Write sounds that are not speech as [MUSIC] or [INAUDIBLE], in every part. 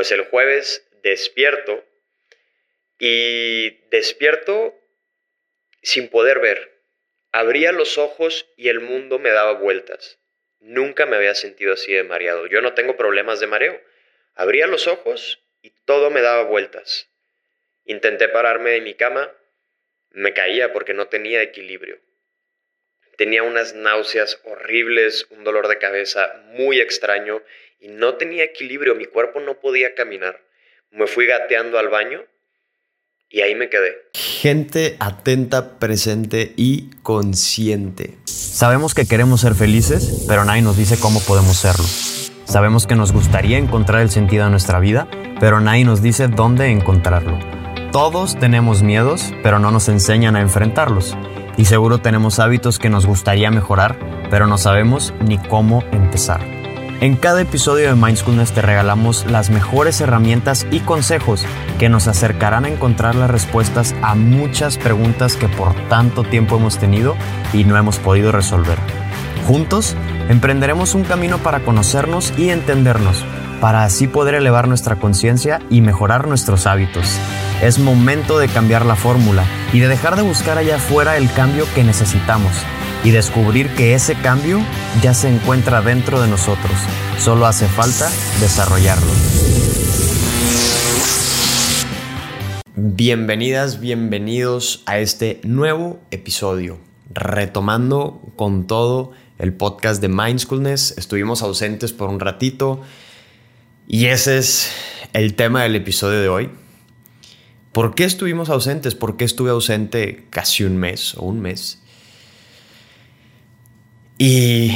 Pues el jueves despierto y despierto sin poder ver. Abría los ojos y el mundo me daba vueltas. Nunca me había sentido así de mareado. Yo no tengo problemas de mareo. Abría los ojos y todo me daba vueltas. Intenté pararme de mi cama, me caía porque no tenía equilibrio. Tenía unas náuseas horribles, un dolor de cabeza muy extraño y no tenía equilibrio, mi cuerpo no podía caminar. Me fui gateando al baño y ahí me quedé. Gente atenta, presente y consciente. Sabemos que queremos ser felices, pero nadie nos dice cómo podemos serlo. Sabemos que nos gustaría encontrar el sentido de nuestra vida, pero nadie nos dice dónde encontrarlo. Todos tenemos miedos, pero no nos enseñan a enfrentarlos. Y seguro tenemos hábitos que nos gustaría mejorar, pero no sabemos ni cómo empezar. En cada episodio de Mindfulness te regalamos las mejores herramientas y consejos que nos acercarán a encontrar las respuestas a muchas preguntas que por tanto tiempo hemos tenido y no hemos podido resolver. Juntos, emprenderemos un camino para conocernos y entendernos, para así poder elevar nuestra conciencia y mejorar nuestros hábitos. Es momento de cambiar la fórmula y de dejar de buscar allá afuera el cambio que necesitamos y descubrir que ese cambio ya se encuentra dentro de nosotros. Solo hace falta desarrollarlo. Bienvenidas, bienvenidos a este nuevo episodio. Retomando con todo el podcast de Mindfulness. Estuvimos ausentes por un ratito y ese es el tema del episodio de hoy. ¿Por qué estuvimos ausentes? ¿Por qué estuve ausente casi un mes o un mes? Y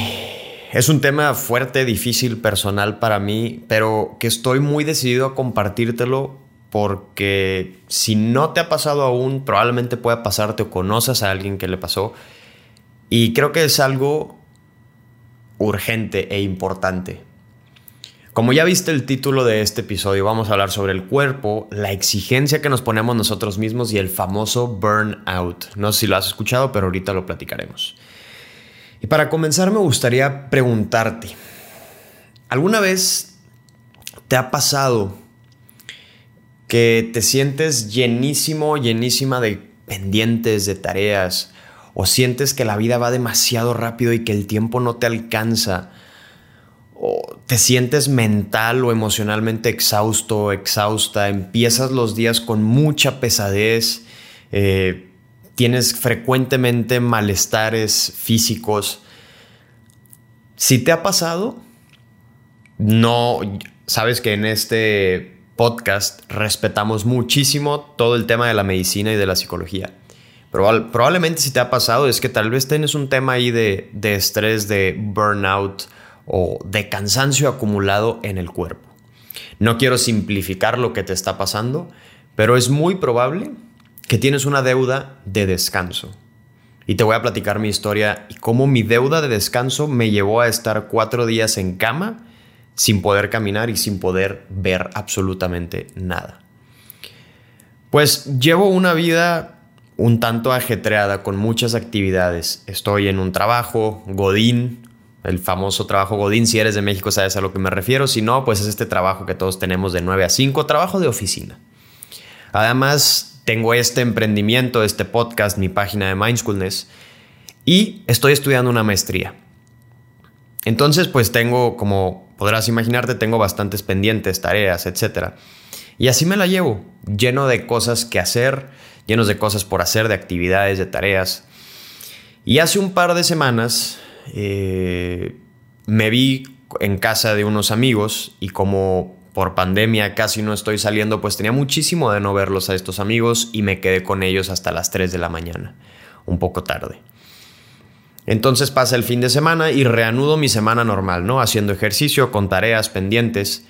es un tema fuerte, difícil, personal para mí, pero que estoy muy decidido a compartírtelo porque si no te ha pasado aún, probablemente pueda pasarte o conoces a alguien que le pasó. Y creo que es algo urgente e importante. Como ya viste el título de este episodio, vamos a hablar sobre el cuerpo, la exigencia que nos ponemos nosotros mismos y el famoso burnout. No sé si lo has escuchado, pero ahorita lo platicaremos. Y para comenzar me gustaría preguntarte, ¿alguna vez te ha pasado que te sientes llenísimo, llenísima de pendientes, de tareas, o sientes que la vida va demasiado rápido y que el tiempo no te alcanza? o te sientes mental o emocionalmente exhausto, exhausta, empiezas los días con mucha pesadez, eh, tienes frecuentemente malestares físicos. Si te ha pasado, no, sabes que en este podcast respetamos muchísimo todo el tema de la medicina y de la psicología. probablemente si te ha pasado es que tal vez tienes un tema ahí de, de estrés, de burnout o de cansancio acumulado en el cuerpo. No quiero simplificar lo que te está pasando, pero es muy probable que tienes una deuda de descanso. Y te voy a platicar mi historia y cómo mi deuda de descanso me llevó a estar cuatro días en cama sin poder caminar y sin poder ver absolutamente nada. Pues llevo una vida un tanto ajetreada con muchas actividades. Estoy en un trabajo, Godín, el famoso trabajo Godín. Si eres de México sabes a lo que me refiero. Si no, pues es este trabajo que todos tenemos de 9 a 5, trabajo de oficina. Además, tengo este emprendimiento, este podcast, mi página de Mindfulness y estoy estudiando una maestría. Entonces, pues tengo, como podrás imaginarte, tengo bastantes pendientes, tareas, etc. Y así me la llevo, lleno de cosas que hacer, llenos de cosas por hacer, de actividades, de tareas. Y hace un par de semanas eh, me vi en casa de unos amigos y como por pandemia casi no estoy saliendo, pues tenía muchísimo de no verlos a estos amigos y me quedé con ellos hasta las 3 de la mañana, un poco tarde. Entonces pasa el fin de semana y reanudo mi semana normal, ¿no? Haciendo ejercicio, con tareas pendientes.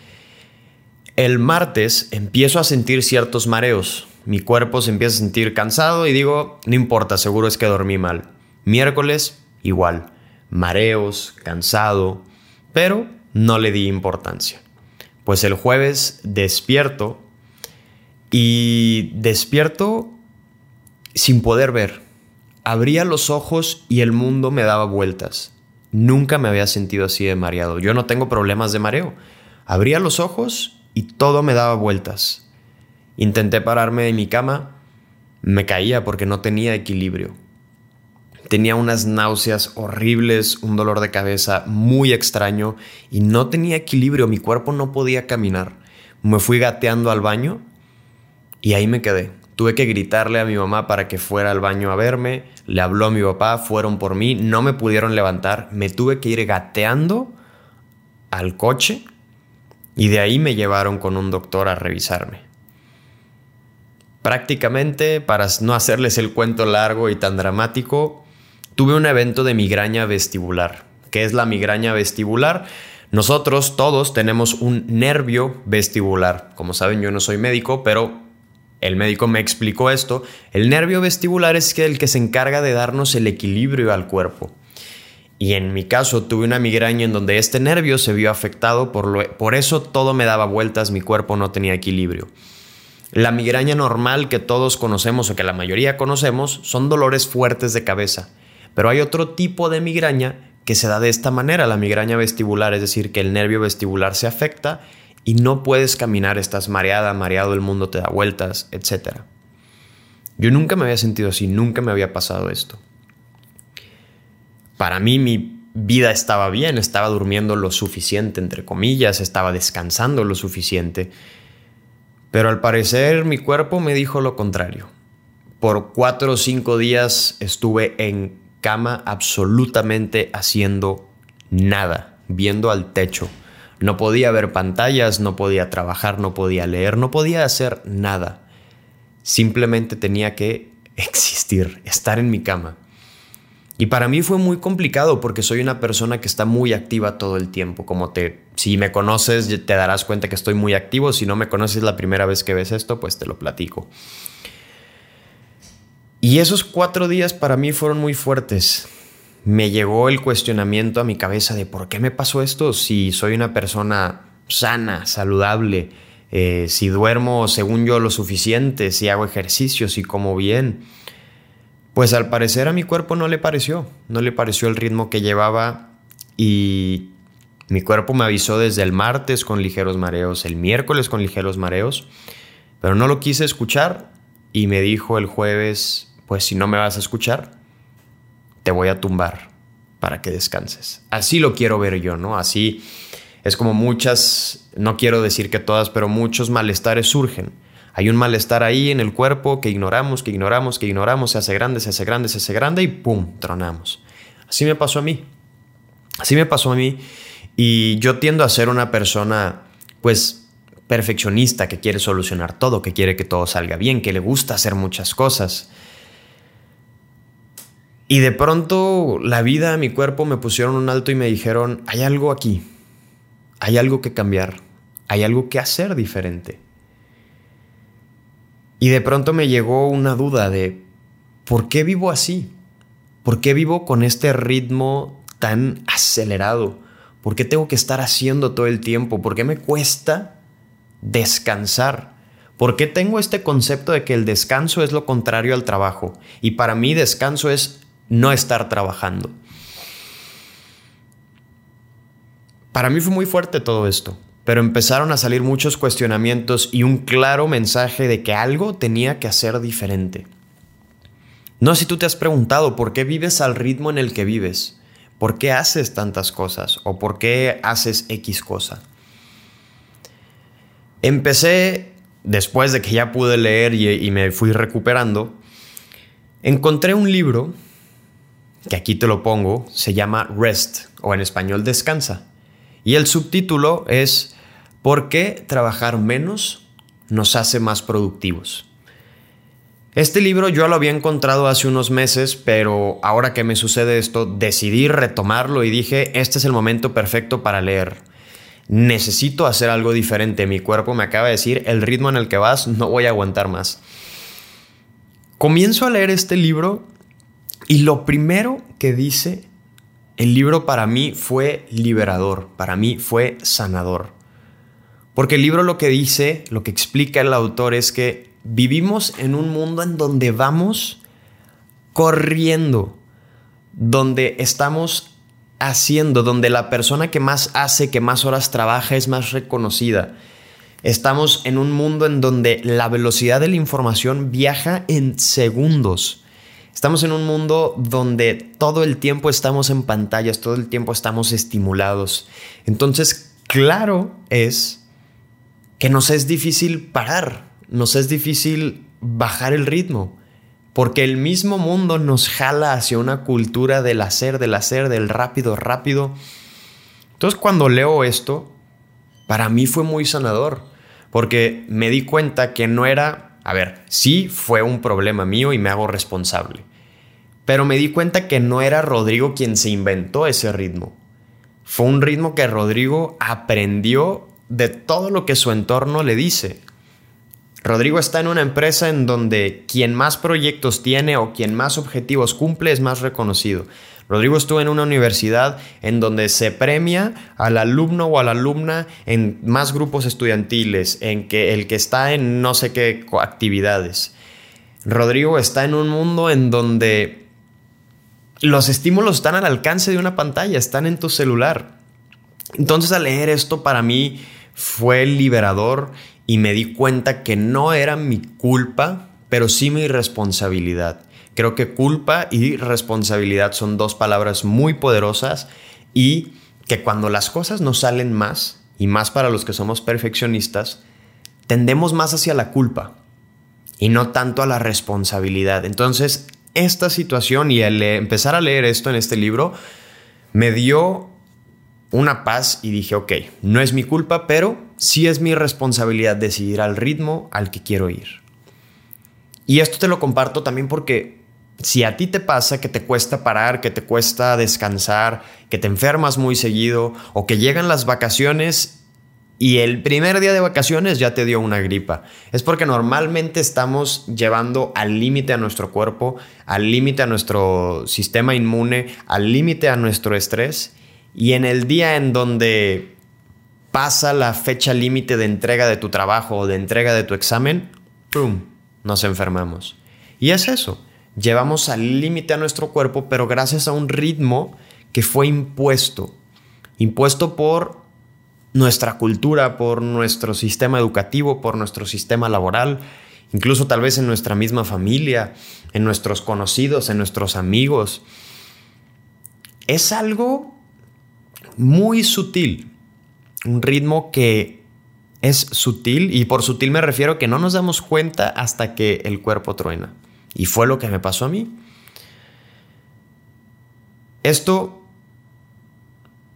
El martes empiezo a sentir ciertos mareos. Mi cuerpo se empieza a sentir cansado y digo, no importa, seguro es que dormí mal. Miércoles, igual. Mareos, cansado, pero no le di importancia. Pues el jueves despierto y despierto sin poder ver. Abría los ojos y el mundo me daba vueltas. Nunca me había sentido así de mareado. Yo no tengo problemas de mareo. Abría los ojos y todo me daba vueltas. Intenté pararme de mi cama, me caía porque no tenía equilibrio. Tenía unas náuseas horribles, un dolor de cabeza muy extraño y no tenía equilibrio, mi cuerpo no podía caminar. Me fui gateando al baño y ahí me quedé. Tuve que gritarle a mi mamá para que fuera al baño a verme, le habló a mi papá, fueron por mí, no me pudieron levantar, me tuve que ir gateando al coche y de ahí me llevaron con un doctor a revisarme. Prácticamente, para no hacerles el cuento largo y tan dramático, tuve un evento de migraña vestibular. ¿Qué es la migraña vestibular? Nosotros todos tenemos un nervio vestibular. Como saben, yo no soy médico, pero el médico me explicó esto. El nervio vestibular es el que se encarga de darnos el equilibrio al cuerpo. Y en mi caso tuve una migraña en donde este nervio se vio afectado, por, por eso todo me daba vueltas, mi cuerpo no tenía equilibrio. La migraña normal que todos conocemos o que la mayoría conocemos son dolores fuertes de cabeza, pero hay otro tipo de migraña que se da de esta manera, la migraña vestibular, es decir, que el nervio vestibular se afecta y no puedes caminar, estás mareada, mareado, el mundo te da vueltas, etc. Yo nunca me había sentido así, nunca me había pasado esto para mí mi vida estaba bien, estaba durmiendo lo suficiente, entre comillas, estaba descansando lo suficiente. Pero al parecer mi cuerpo me dijo lo contrario. Por cuatro o cinco días estuve en cama absolutamente haciendo nada, viendo al techo. No podía ver pantallas, no podía trabajar, no podía leer, no podía hacer nada. Simplemente tenía que [LAUGHS] existir, estar en mi cama. Y para mí fue muy complicado porque soy una persona que está muy activa todo el tiempo. Como te, si me conoces, te darás cuenta que estoy muy activo. Si no me conoces la primera vez que ves esto, pues te lo platico. Y esos cuatro días para mí fueron muy fuertes. Me llegó el cuestionamiento a mi cabeza de por qué me pasó esto si soy una persona sana, saludable, eh, si duermo según yo lo suficiente, si hago ejercicio, si como bien. Pues al parecer a mi cuerpo no le pareció, no le pareció el ritmo que llevaba y mi cuerpo me avisó desde el martes con ligeros mareos, el miércoles con ligeros mareos, pero no lo quise escuchar y me dijo el jueves, pues si no me vas a escuchar, te voy a tumbar para que descanses. Así lo quiero ver yo, ¿no? Así es como muchas, no quiero decir que todas, pero muchos malestares surgen hay un malestar ahí en el cuerpo que ignoramos, que ignoramos, que ignoramos, se hace grande, se hace grande, se hace grande y ¡pum! tronamos. Así me pasó a mí. Así me pasó a mí. Y yo tiendo a ser una persona, pues, perfeccionista, que quiere solucionar todo, que quiere que todo salga bien, que le gusta hacer muchas cosas. Y de pronto la vida, mi cuerpo me pusieron un alto y me dijeron, hay algo aquí, hay algo que cambiar, hay algo que hacer diferente. Y de pronto me llegó una duda de, ¿por qué vivo así? ¿Por qué vivo con este ritmo tan acelerado? ¿Por qué tengo que estar haciendo todo el tiempo? ¿Por qué me cuesta descansar? ¿Por qué tengo este concepto de que el descanso es lo contrario al trabajo? Y para mí descanso es no estar trabajando. Para mí fue muy fuerte todo esto pero empezaron a salir muchos cuestionamientos y un claro mensaje de que algo tenía que hacer diferente. No si tú te has preguntado por qué vives al ritmo en el que vives, por qué haces tantas cosas o por qué haces X cosa. Empecé, después de que ya pude leer y, y me fui recuperando, encontré un libro, que aquí te lo pongo, se llama Rest o en español Descansa. Y el subtítulo es ¿Por qué trabajar menos nos hace más productivos? Este libro yo lo había encontrado hace unos meses, pero ahora que me sucede esto, decidí retomarlo y dije, este es el momento perfecto para leer. Necesito hacer algo diferente. Mi cuerpo me acaba de decir, el ritmo en el que vas, no voy a aguantar más. Comienzo a leer este libro y lo primero que dice el libro para mí fue liberador, para mí fue sanador. Porque el libro lo que dice, lo que explica el autor es que vivimos en un mundo en donde vamos corriendo, donde estamos haciendo, donde la persona que más hace, que más horas trabaja es más reconocida, Estamos en un mundo en donde la velocidad de la información viaja en segundos. Estamos en un mundo donde todo el tiempo estamos en pantallas, todo el tiempo estamos estimulados. Entonces, claro es que nos es difícil parar, nos es difícil bajar el ritmo, porque el mismo mundo nos jala hacia una cultura del hacer, del hacer, del rápido, rápido. Entonces, cuando leo esto, para mí fue muy sanador porque me di cuenta que no era, a ver, sí fue un problema mío y me hago responsable, pero me di cuenta que no era Rodrigo quien se inventó ese ritmo. Fue un ritmo que Rodrigo aprendió de todo lo que su entorno le dice. Rodrigo está en una empresa en donde quien más proyectos tiene o quien más objetivos cumple es más reconocido. Rodrigo estuvo en una universidad en donde se premia al alumno o a la alumna en más grupos estudiantiles, en que el que está en no sé qué actividades. Rodrigo está en un mundo en donde los estímulos están al alcance de una pantalla, están en tu celular. Entonces al leer esto para mí fue liberador y me di cuenta que no era mi culpa, pero sí mi responsabilidad. Creo que culpa y responsabilidad son dos palabras muy poderosas y que cuando las cosas no salen más, y más para los que somos perfeccionistas, tendemos más hacia la culpa y no tanto a la responsabilidad. Entonces, esta situación y el empezar a leer esto en este libro me dio una paz y dije, ok, no es mi culpa, pero sí es mi responsabilidad decidir al ritmo al que quiero ir. Y esto te lo comparto también porque si a ti te pasa que te cuesta parar, que te cuesta descansar, que te enfermas muy seguido o que llegan las vacaciones y el primer día de vacaciones ya te dio una gripa, es porque normalmente estamos llevando al límite a nuestro cuerpo, al límite a nuestro sistema inmune, al límite a nuestro estrés y en el día en donde pasa la fecha límite de entrega de tu trabajo o de entrega de tu examen, ¡pum! nos enfermamos. Y es eso llevamos al límite a nuestro cuerpo, pero gracias a un ritmo que fue impuesto, impuesto por nuestra cultura, por nuestro sistema educativo, por nuestro sistema laboral, incluso tal vez en nuestra misma familia, en nuestros conocidos, en nuestros amigos. Es algo muy sutil, un ritmo que es sutil y por sutil me refiero que no nos damos cuenta hasta que el cuerpo truena. Y fue lo que me pasó a mí. Esto,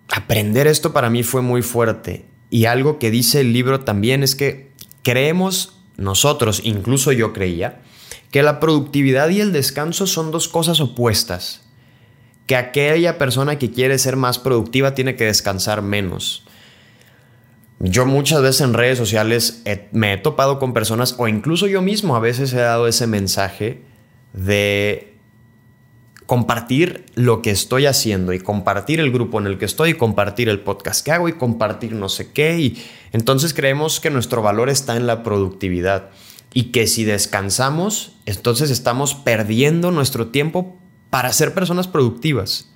aprender esto para mí fue muy fuerte. Y algo que dice el libro también es que creemos nosotros, incluso yo creía, que la productividad y el descanso son dos cosas opuestas. Que aquella persona que quiere ser más productiva tiene que descansar menos. Yo muchas veces en redes sociales me he topado con personas, o incluso yo mismo a veces he dado ese mensaje de compartir lo que estoy haciendo y compartir el grupo en el que estoy y compartir el podcast que hago y compartir no sé qué. Y entonces creemos que nuestro valor está en la productividad y que si descansamos, entonces estamos perdiendo nuestro tiempo para ser personas productivas.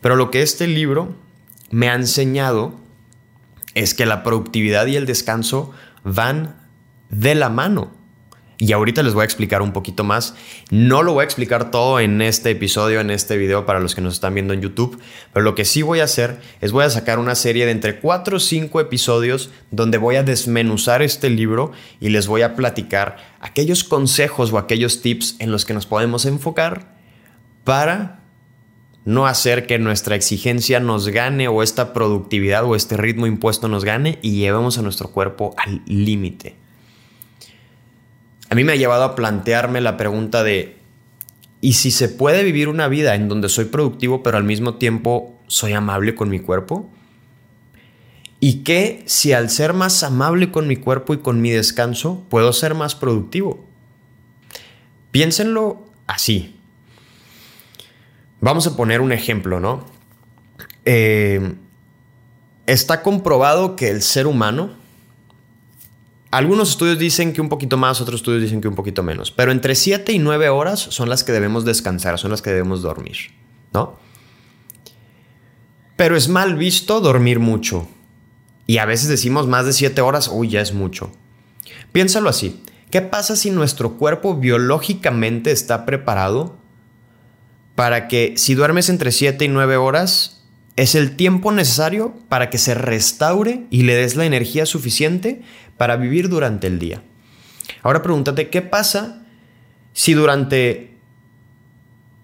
Pero lo que este libro me ha enseñado es que la productividad y el descanso van de la mano. Y ahorita les voy a explicar un poquito más. No lo voy a explicar todo en este episodio, en este video para los que nos están viendo en YouTube, pero lo que sí voy a hacer es voy a sacar una serie de entre 4 o 5 episodios donde voy a desmenuzar este libro y les voy a platicar aquellos consejos o aquellos tips en los que nos podemos enfocar para no hacer que nuestra exigencia nos gane o esta productividad o este ritmo impuesto nos gane y llevemos a nuestro cuerpo al límite a mí me ha llevado a plantearme la pregunta de, ¿y si se puede vivir una vida en donde soy productivo pero al mismo tiempo soy amable con mi cuerpo? ¿Y qué si al ser más amable con mi cuerpo y con mi descanso puedo ser más productivo? Piénsenlo así. Vamos a poner un ejemplo, ¿no? Eh, está comprobado que el ser humano algunos estudios dicen que un poquito más, otros estudios dicen que un poquito menos, pero entre 7 y 9 horas son las que debemos descansar, son las que debemos dormir, ¿no? Pero es mal visto dormir mucho. Y a veces decimos más de 7 horas, uy, ya es mucho. Piénsalo así. ¿Qué pasa si nuestro cuerpo biológicamente está preparado para que si duermes entre 7 y 9 horas, es el tiempo necesario para que se restaure y le des la energía suficiente para vivir durante el día? Ahora pregúntate, ¿qué pasa si durante,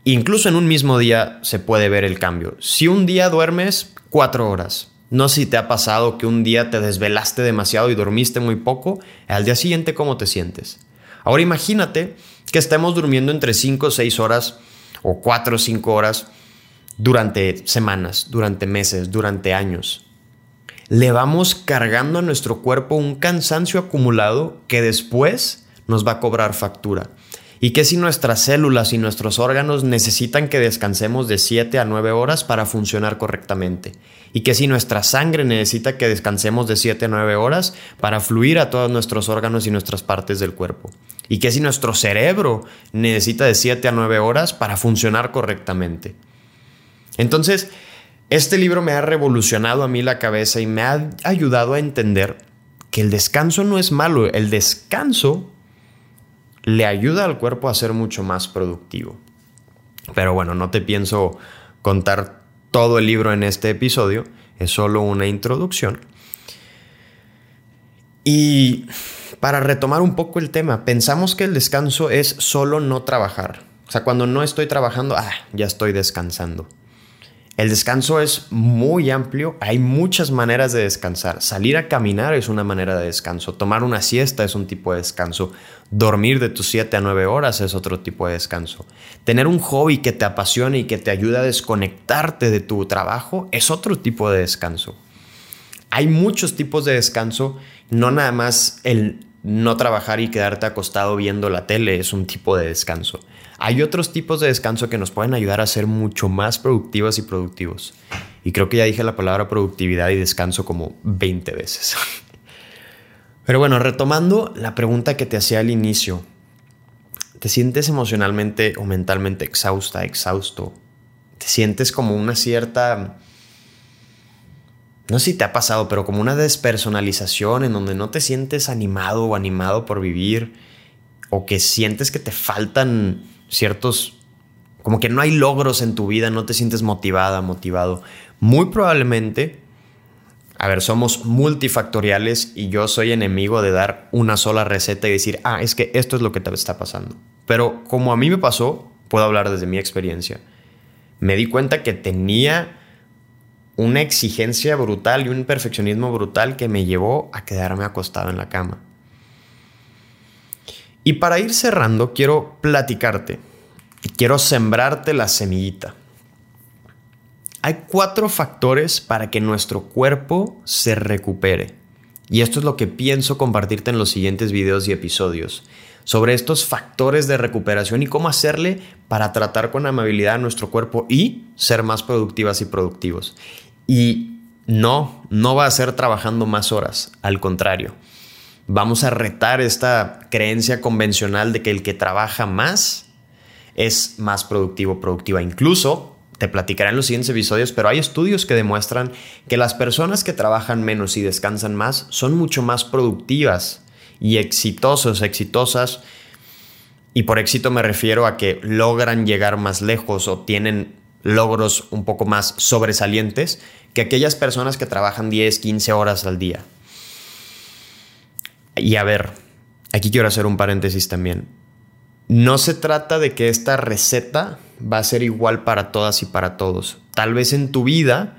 incluso en un mismo día, se puede ver el cambio? Si un día duermes 4 horas, no si te ha pasado que un día te desvelaste demasiado y dormiste muy poco, al día siguiente cómo te sientes. Ahora imagínate que estemos durmiendo entre 5 o 6 horas o 4 o 5 horas durante semanas, durante meses, durante años. Le vamos cargando a nuestro cuerpo un cansancio acumulado que después nos va a cobrar factura. ¿Y que si nuestras células y nuestros órganos necesitan que descansemos de 7 a 9 horas para funcionar correctamente? ¿Y que si nuestra sangre necesita que descansemos de 7 a 9 horas para fluir a todos nuestros órganos y nuestras partes del cuerpo? ¿Y que si nuestro cerebro necesita de 7 a 9 horas para funcionar correctamente? Entonces, este libro me ha revolucionado a mí la cabeza y me ha ayudado a entender que el descanso no es malo, el descanso le ayuda al cuerpo a ser mucho más productivo. Pero bueno, no te pienso contar todo el libro en este episodio, es solo una introducción. Y para retomar un poco el tema, pensamos que el descanso es solo no trabajar. O sea, cuando no estoy trabajando, ah, ya estoy descansando. El descanso es muy amplio, hay muchas maneras de descansar. Salir a caminar es una manera de descanso, tomar una siesta es un tipo de descanso, dormir de tus 7 a 9 horas es otro tipo de descanso. Tener un hobby que te apasione y que te ayude a desconectarte de tu trabajo es otro tipo de descanso. Hay muchos tipos de descanso, no nada más el no trabajar y quedarte acostado viendo la tele es un tipo de descanso. Hay otros tipos de descanso que nos pueden ayudar a ser mucho más productivas y productivos. Y creo que ya dije la palabra productividad y descanso como 20 veces. [LAUGHS] Pero bueno, retomando la pregunta que te hacía al inicio. ¿Te sientes emocionalmente o mentalmente exhausta, exhausto? ¿Te sientes como una cierta... No sé si te ha pasado, pero como una despersonalización en donde no te sientes animado o animado por vivir o que sientes que te faltan ciertos, como que no hay logros en tu vida, no te sientes motivada, motivado. Muy probablemente, a ver, somos multifactoriales y yo soy enemigo de dar una sola receta y decir, ah, es que esto es lo que te está pasando. Pero como a mí me pasó, puedo hablar desde mi experiencia. Me di cuenta que tenía una exigencia brutal y un perfeccionismo brutal que me llevó a quedarme acostado en la cama. Y para ir cerrando, quiero platicarte y quiero sembrarte la semillita. Hay cuatro factores para que nuestro cuerpo se recupere. Y esto es lo que pienso compartirte en los siguientes videos y episodios. Sobre estos factores de recuperación y cómo hacerle para tratar con amabilidad a nuestro cuerpo y ser más productivas y productivos. Y no, no va a ser trabajando más horas, al contrario vamos a retar esta creencia convencional de que el que trabaja más es más productivo, productiva. Incluso, te platicaré en los siguientes episodios, pero hay estudios que demuestran que las personas que trabajan menos y descansan más son mucho más productivas y exitosos, exitosas. Y por éxito me refiero a que logran llegar más lejos o tienen logros un poco más sobresalientes que aquellas personas que trabajan 10, 15 horas al día. Y a ver, aquí quiero hacer un paréntesis también. No se trata de que esta receta va a ser igual para todas y para todos. Tal vez en tu vida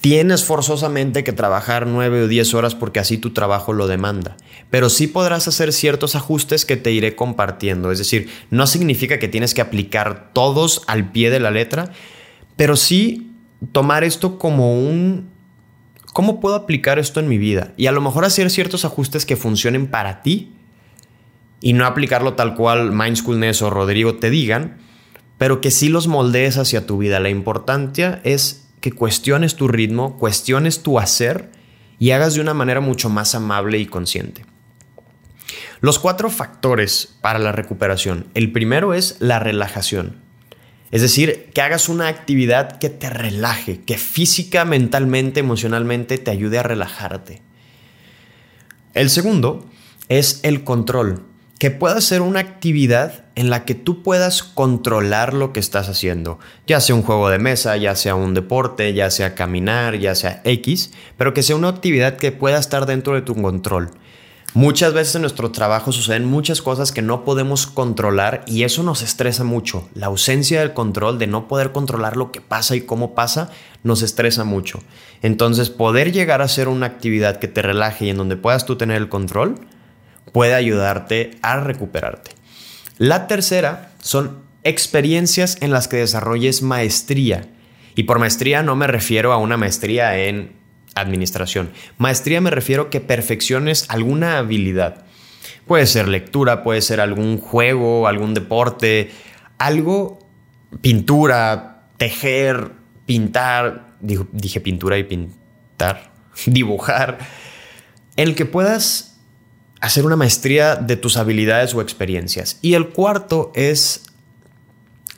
tienes forzosamente que trabajar nueve o diez horas porque así tu trabajo lo demanda. Pero sí podrás hacer ciertos ajustes que te iré compartiendo. Es decir, no significa que tienes que aplicar todos al pie de la letra, pero sí tomar esto como un ¿Cómo puedo aplicar esto en mi vida? Y a lo mejor hacer ciertos ajustes que funcionen para ti y no aplicarlo tal cual Mindfulness o Rodrigo te digan, pero que sí los moldees hacia tu vida. La importancia es que cuestiones tu ritmo, cuestiones tu hacer y hagas de una manera mucho más amable y consciente. Los cuatro factores para la recuperación. El primero es la relajación. Es decir, que hagas una actividad que te relaje, que física, mentalmente, emocionalmente te ayude a relajarte. El segundo es el control, que pueda ser una actividad en la que tú puedas controlar lo que estás haciendo, ya sea un juego de mesa, ya sea un deporte, ya sea caminar, ya sea X, pero que sea una actividad que pueda estar dentro de tu control. Muchas veces en nuestro trabajo suceden muchas cosas que no podemos controlar y eso nos estresa mucho. La ausencia del control, de no poder controlar lo que pasa y cómo pasa, nos estresa mucho. Entonces, poder llegar a hacer una actividad que te relaje y en donde puedas tú tener el control, puede ayudarte a recuperarte. La tercera son experiencias en las que desarrolles maestría. Y por maestría no me refiero a una maestría en administración. Maestría me refiero que perfecciones alguna habilidad. Puede ser lectura, puede ser algún juego, algún deporte, algo, pintura, tejer, pintar, dije, pintura y pintar, [LAUGHS] dibujar, en el que puedas hacer una maestría de tus habilidades o experiencias. Y el cuarto es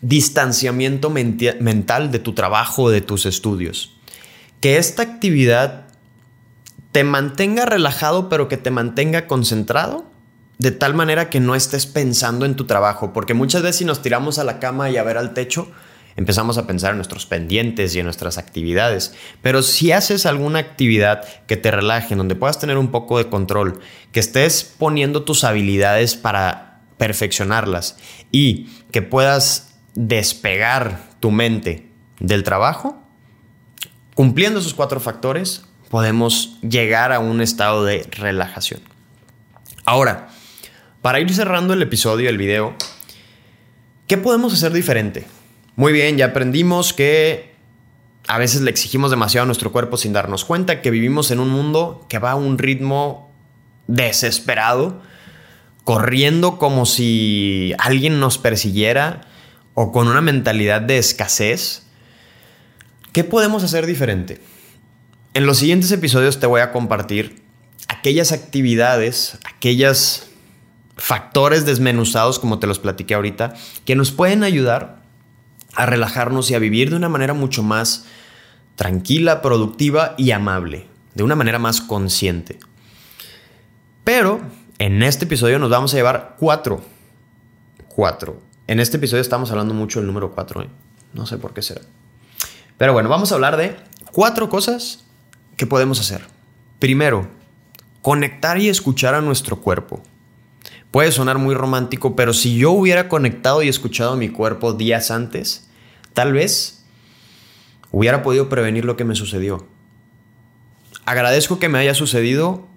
distanciamiento mental de tu trabajo, de tus estudios que esta actividad te mantenga relajado, pero que te mantenga concentrado, de tal manera que no estés pensando en tu trabajo, porque muchas veces si nos tiramos a la cama y a ver al techo, empezamos a pensar en nuestros pendientes y en nuestras actividades. Pero si haces alguna actividad que te relaje, donde puedas tener un poco de control, que estés poniendo tus habilidades para perfeccionarlas y que puedas despegar tu mente del trabajo, Cumpliendo esos cuatro factores, podemos llegar a un estado de relajación. Ahora, para ir cerrando el episodio, el video, ¿qué podemos hacer diferente? Muy bien, ya aprendimos que a veces le exigimos demasiado a nuestro cuerpo sin darnos cuenta, que vivimos en un mundo que va a un ritmo desesperado, corriendo como si alguien nos persiguiera o con una mentalidad de escasez ¿Qué podemos hacer diferente? En los siguientes episodios te voy a compartir aquellas actividades, aquellos factores desmenuzados, como te los platiqué ahorita, que nos pueden ayudar a relajarnos y a vivir de una manera mucho más tranquila, productiva y amable, de una manera más consciente. Pero en este episodio nos vamos a llevar cuatro. Cuatro. En este episodio estamos hablando mucho del número cuatro. ¿eh? No sé por qué será. Pero bueno, vamos a hablar de cuatro cosas que podemos hacer. Primero, conectar y escuchar a nuestro cuerpo. Puede sonar muy romántico, pero si yo hubiera conectado y escuchado a mi cuerpo días antes, tal vez hubiera podido prevenir lo que me sucedió. Agradezco que me haya sucedido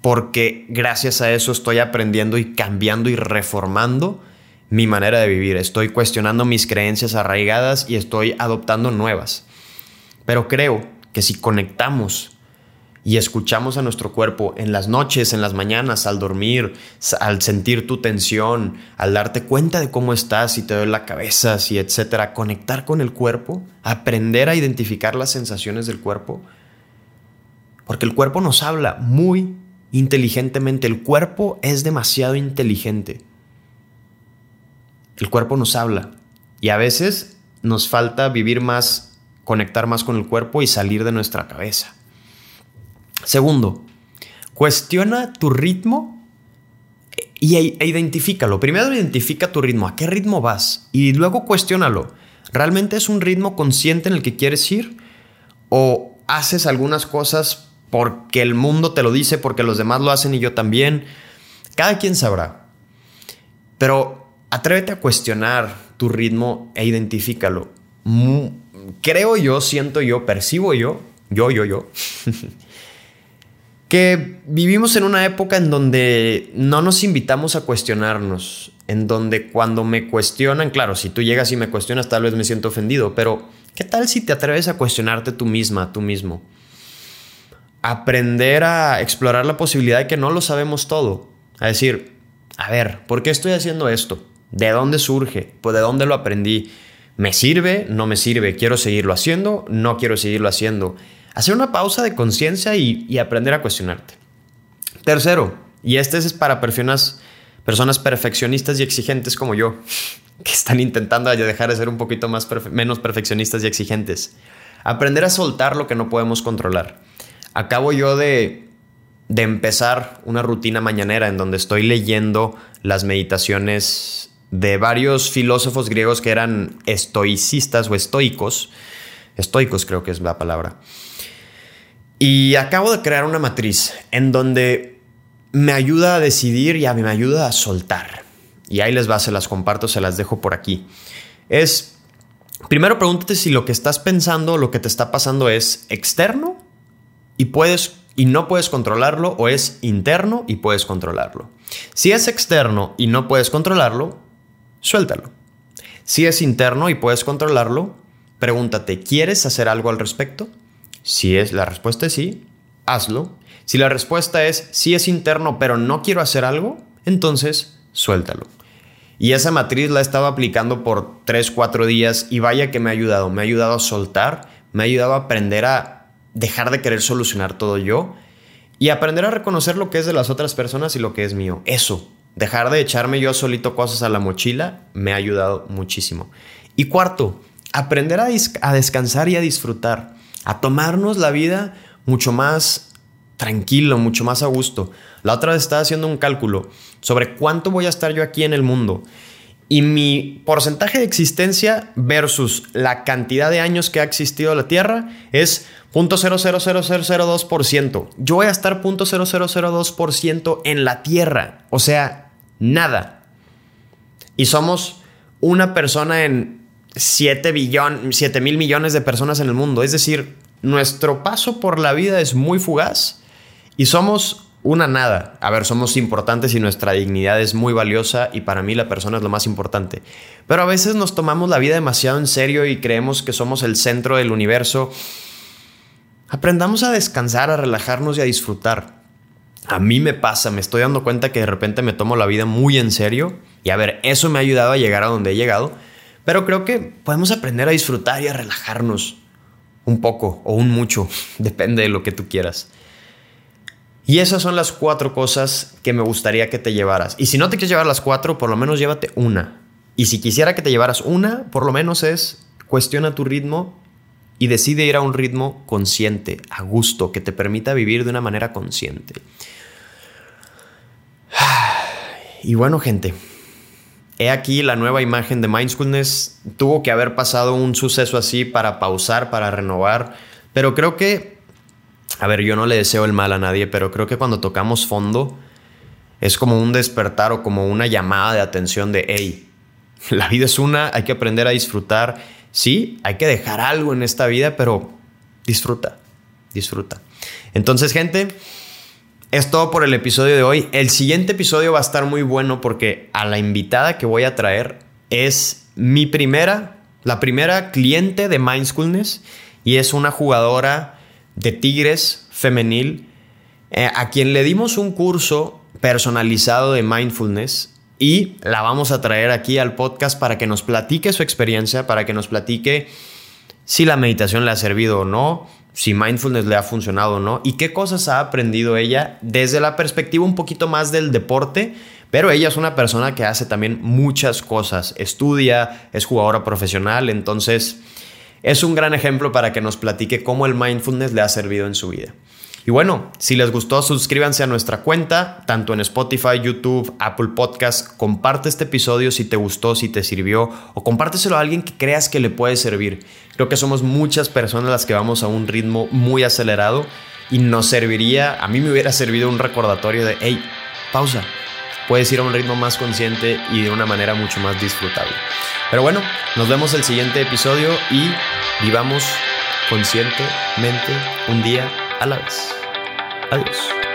porque gracias a eso estoy aprendiendo y cambiando y reformando mi manera de vivir, estoy cuestionando mis creencias arraigadas y estoy adoptando nuevas. Pero creo que si conectamos y escuchamos a nuestro cuerpo en las noches, en las mañanas, al dormir, al sentir tu tensión, al darte cuenta de cómo estás, si te duele la cabeza, si etcétera, conectar con el cuerpo, aprender a identificar las sensaciones del cuerpo, porque el cuerpo nos habla muy inteligentemente, el cuerpo es demasiado inteligente. El cuerpo nos habla y a veces nos falta vivir más, conectar más con el cuerpo y salir de nuestra cabeza. Segundo, cuestiona tu ritmo y, e identifícalo. Primero identifica tu ritmo, a qué ritmo vas y luego cuestiónalo. ¿Realmente es un ritmo consciente en el que quieres ir? ¿O haces algunas cosas porque el mundo te lo dice, porque los demás lo hacen y yo también? Cada quien sabrá. Pero atrévete a cuestionar tu ritmo e identifícalo. Creo yo, siento yo, percibo yo, yo, yo, yo, [LAUGHS] que vivimos en una época en donde no nos invitamos a cuestionarnos, en donde cuando me cuestionan, claro, si tú llegas y me cuestionas, tal vez me siento ofendido, pero ¿qué tal si te atreves a cuestionarte tú misma, tú mismo? Aprender a explorar la posibilidad de que no lo sabemos todo, a decir, a ver, ¿por qué estoy haciendo esto? ¿De dónde surge? Pues de dónde lo aprendí. ¿Me sirve? ¿No me sirve? ¿Quiero seguirlo haciendo? ¿No quiero seguirlo haciendo? Hacer una pausa de conciencia y, aprender a cuestionarte. Tercero, y este es para personas, personas perfeccionistas y exigentes como yo. [LAUGHS] que están intentando dejar de ser un poquito más menos perfeccionistas y exigentes. Aprender a soltar lo que no podemos controlar. Acabo yo de, de empezar una rutina mañanera en donde estoy leyendo las meditaciones de varios filósofos griegos que eran estoicistas o estoicos. Estoicos creo que es la palabra. Y acabo de crear una matriz en donde me ayuda a decidir y a mí me ayuda a soltar. Y ahí les va, se las comparto, se las dejo por aquí. Es, primero pregúntate si lo que estás pensando, lo que te está pasando es externo y puedes y no puedes controlarlo o es interno y puedes controlarlo. Si es externo y no puedes controlarlo, suéltalo. Si es interno y puedes controlarlo, pregúntate, ¿quieres hacer algo al respecto? Si es la respuesta es sí, hazlo. Si la respuesta es sí es interno pero no quiero hacer algo, entonces suéltalo. Y esa matriz la he estado aplicando por 3, 4 días y vaya que me ha ayudado. Me ha ayudado a soltar, me ha ayudado a aprender a dejar de querer solucionar todo yo y aprender a reconocer lo que es de las otras personas y lo que es mío. Eso, dejar de echarme yo solito cosas a la mochila, me ha ayudado muchísimo. Y cuarto, aprender a, a descansar y a disfrutar, a tomarnos la vida mucho más tranquilo, mucho más a gusto. La otra vez estaba haciendo un cálculo sobre cuánto voy a estar yo aquí en el mundo. Y mi porcentaje de existencia versus la cantidad de años que ha existido la Tierra es 0.000002%. Yo voy a estar 0.0002% en la Tierra. O sea, nada. Y somos una persona en 7 billón, 7 mil millones de personas en el mundo. Es decir, nuestro paso por la vida es muy fugaz y somos una nada. A ver, somos importantes y nuestra dignidad es muy valiosa y para mí la persona es lo más importante. Pero a veces nos tomamos la vida demasiado en serio y creemos que somos el centro del universo. Aprendamos a descansar, a relajarnos y a disfrutar. A mí me pasa, me estoy dando cuenta que de repente me tomo la vida muy en serio y a ver, eso me ha ayudado a llegar a donde he llegado, pero creo que podemos aprender a disfrutar y a relajarnos un poco o un mucho, [LAUGHS] depende de lo que tú quieras. Y esas son las cuatro cosas que me gustaría que te llevaras. Y si no te quieres llevar las cuatro, por lo menos llévate una. Y si quisiera que te llevaras una, por lo menos es cuestiona tu ritmo y decide ir a un ritmo consciente, a gusto, que te permita vivir de una manera consciente. [SIGHS] Y bueno, gente, he aquí la nueva imagen de Mindfulness. Tuvo que haber pasado un suceso así para pausar, para renovar, pero creo que a ver, yo no le deseo el mal a nadie, pero creo que cuando tocamos fondo es como un despertar o como una llamada de atención de, hey, la vida es una, hay que aprender a disfrutar. Sí, hay que dejar algo en esta vida, pero disfruta, disfruta. Entonces, gente, es todo por el episodio de hoy. El siguiente episodio va a estar muy bueno porque a la invitada que voy a traer es mi primera, la primera cliente de Mindfulness y es una jugadora de Tigres femenil, eh, a quien le dimos un curso personalizado de mindfulness y la vamos a traer aquí al podcast para que nos platique su experiencia, para que nos platique si la meditación le ha servido o no, si mindfulness le ha funcionado o no y qué cosas ha aprendido ella desde la perspectiva un poquito más del deporte. Pero ella es una persona que hace también muchas cosas, estudia, es jugadora profesional, entonces es un gran ejemplo para que nos platique cómo el mindfulness le ha servido en su vida. Y bueno, si les gustó, suscríbanse a nuestra cuenta, tanto en Spotify, YouTube, Apple Podcast. Comparte este episodio si te gustó, si te sirvió, o compárteselo a alguien que creas que le puede servir. Creo que somos muchas personas las que vamos a un ritmo muy acelerado y nos serviría, a mí me hubiera servido un recordatorio de, hey, pausa, puedes ir a un ritmo más consciente y de una manera mucho más disfrutable. Pero bueno, nos vemos el siguiente episodio y vivamos conscientemente un día a la vez. Adiós.